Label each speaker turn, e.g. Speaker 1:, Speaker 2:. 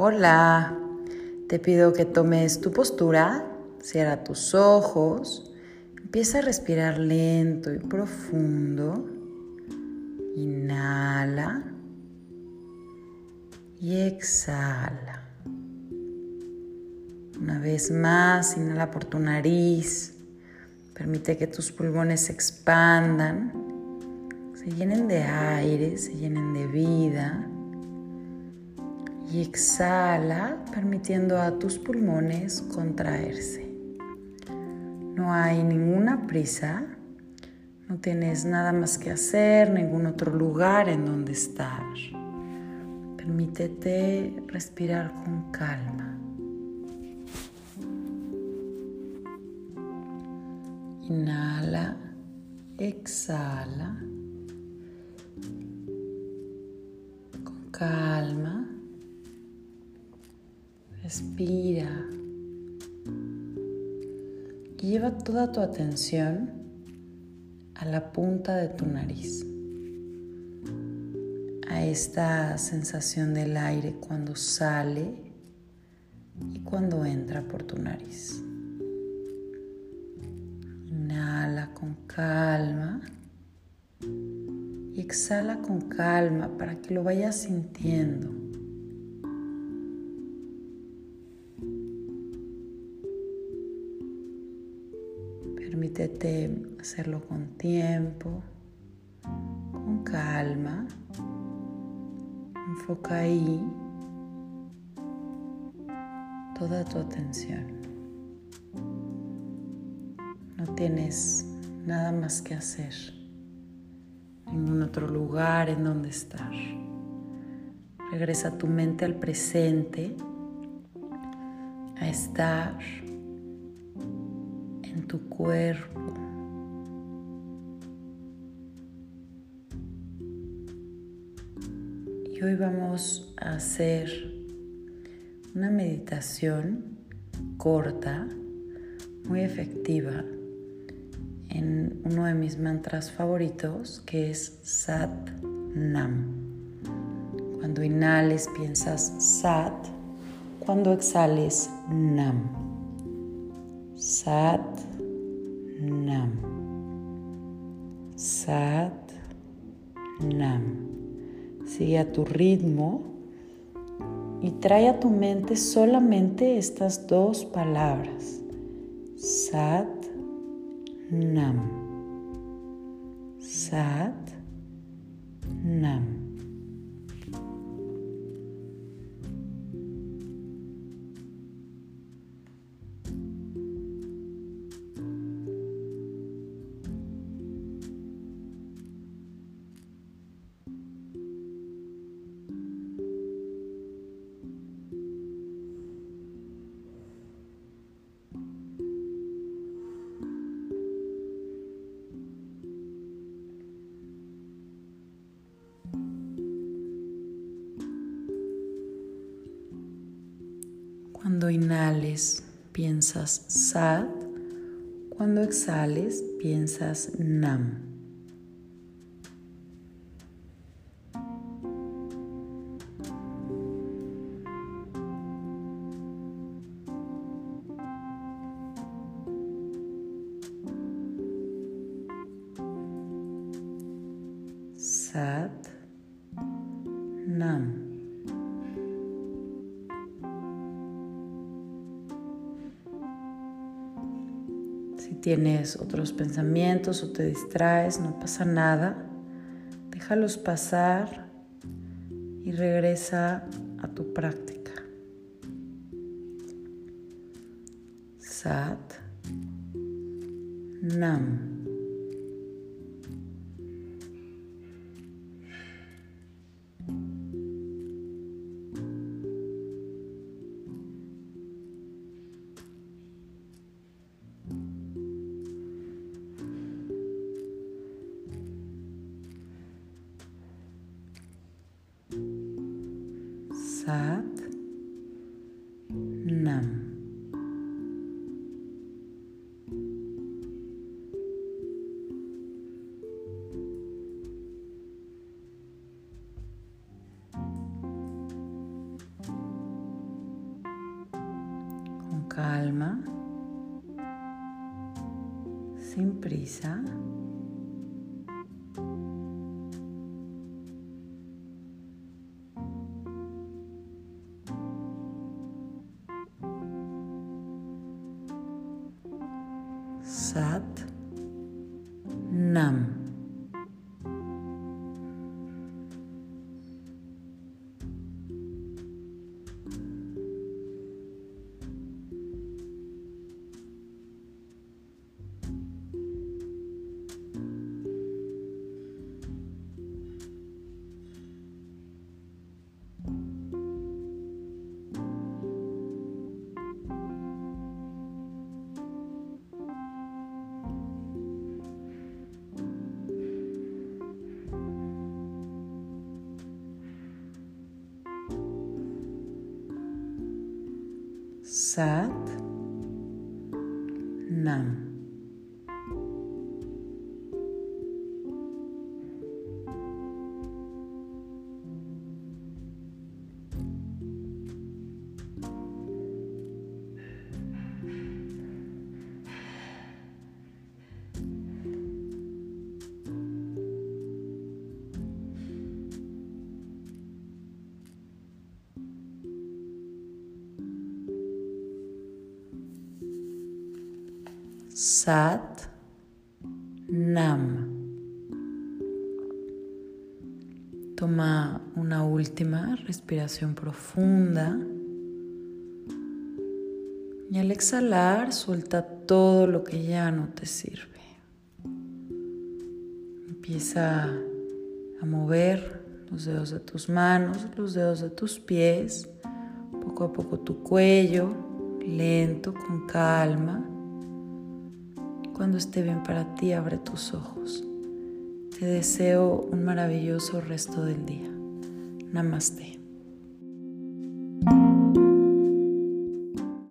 Speaker 1: Hola, te pido que tomes tu postura, cierra tus ojos, empieza a respirar lento y profundo. Inhala y exhala. Una vez más, inhala por tu nariz. Permite que tus pulmones se expandan, se llenen de aire, se llenen de vida. Y exhala permitiendo a tus pulmones contraerse. No hay ninguna prisa, no tienes nada más que hacer, ningún otro lugar en donde estar. Permítete respirar con calma. Inhala, exhala. Con calma. Respira. Y lleva toda tu atención a la punta de tu nariz. A esta sensación del aire cuando sale y cuando entra por tu nariz. con calma y exhala con calma para que lo vayas sintiendo. Permítete hacerlo con tiempo, con calma. Enfoca ahí toda tu atención. No tienes nada más que hacer, ningún otro lugar en donde estar. Regresa tu mente al presente, a estar tu cuerpo. Y hoy vamos a hacer una meditación corta, muy efectiva en uno de mis mantras favoritos que es Sat Nam. Cuando inhales piensas Sat, cuando exhales Nam. Sat Nam. Sat Nam. Sigue a tu ritmo y trae a tu mente solamente estas dos palabras. Sat Nam. Sat Nam. Cuando inhales, piensas Sat. Cuando exhales, piensas Nam. Sat tienes otros pensamientos o te distraes, no pasa nada. Déjalos pasar y regresa a tu práctica. Sat Nam. Calma, sin prisa. Sat Sat Nam. Sat Nam. Toma una última respiración profunda. Y al exhalar, suelta todo lo que ya no te sirve. Empieza a mover los dedos de tus manos, los dedos de tus pies, poco a poco tu cuello, lento, con calma. Cuando esté bien para ti, abre tus ojos. Te deseo un maravilloso resto del día. Namaste.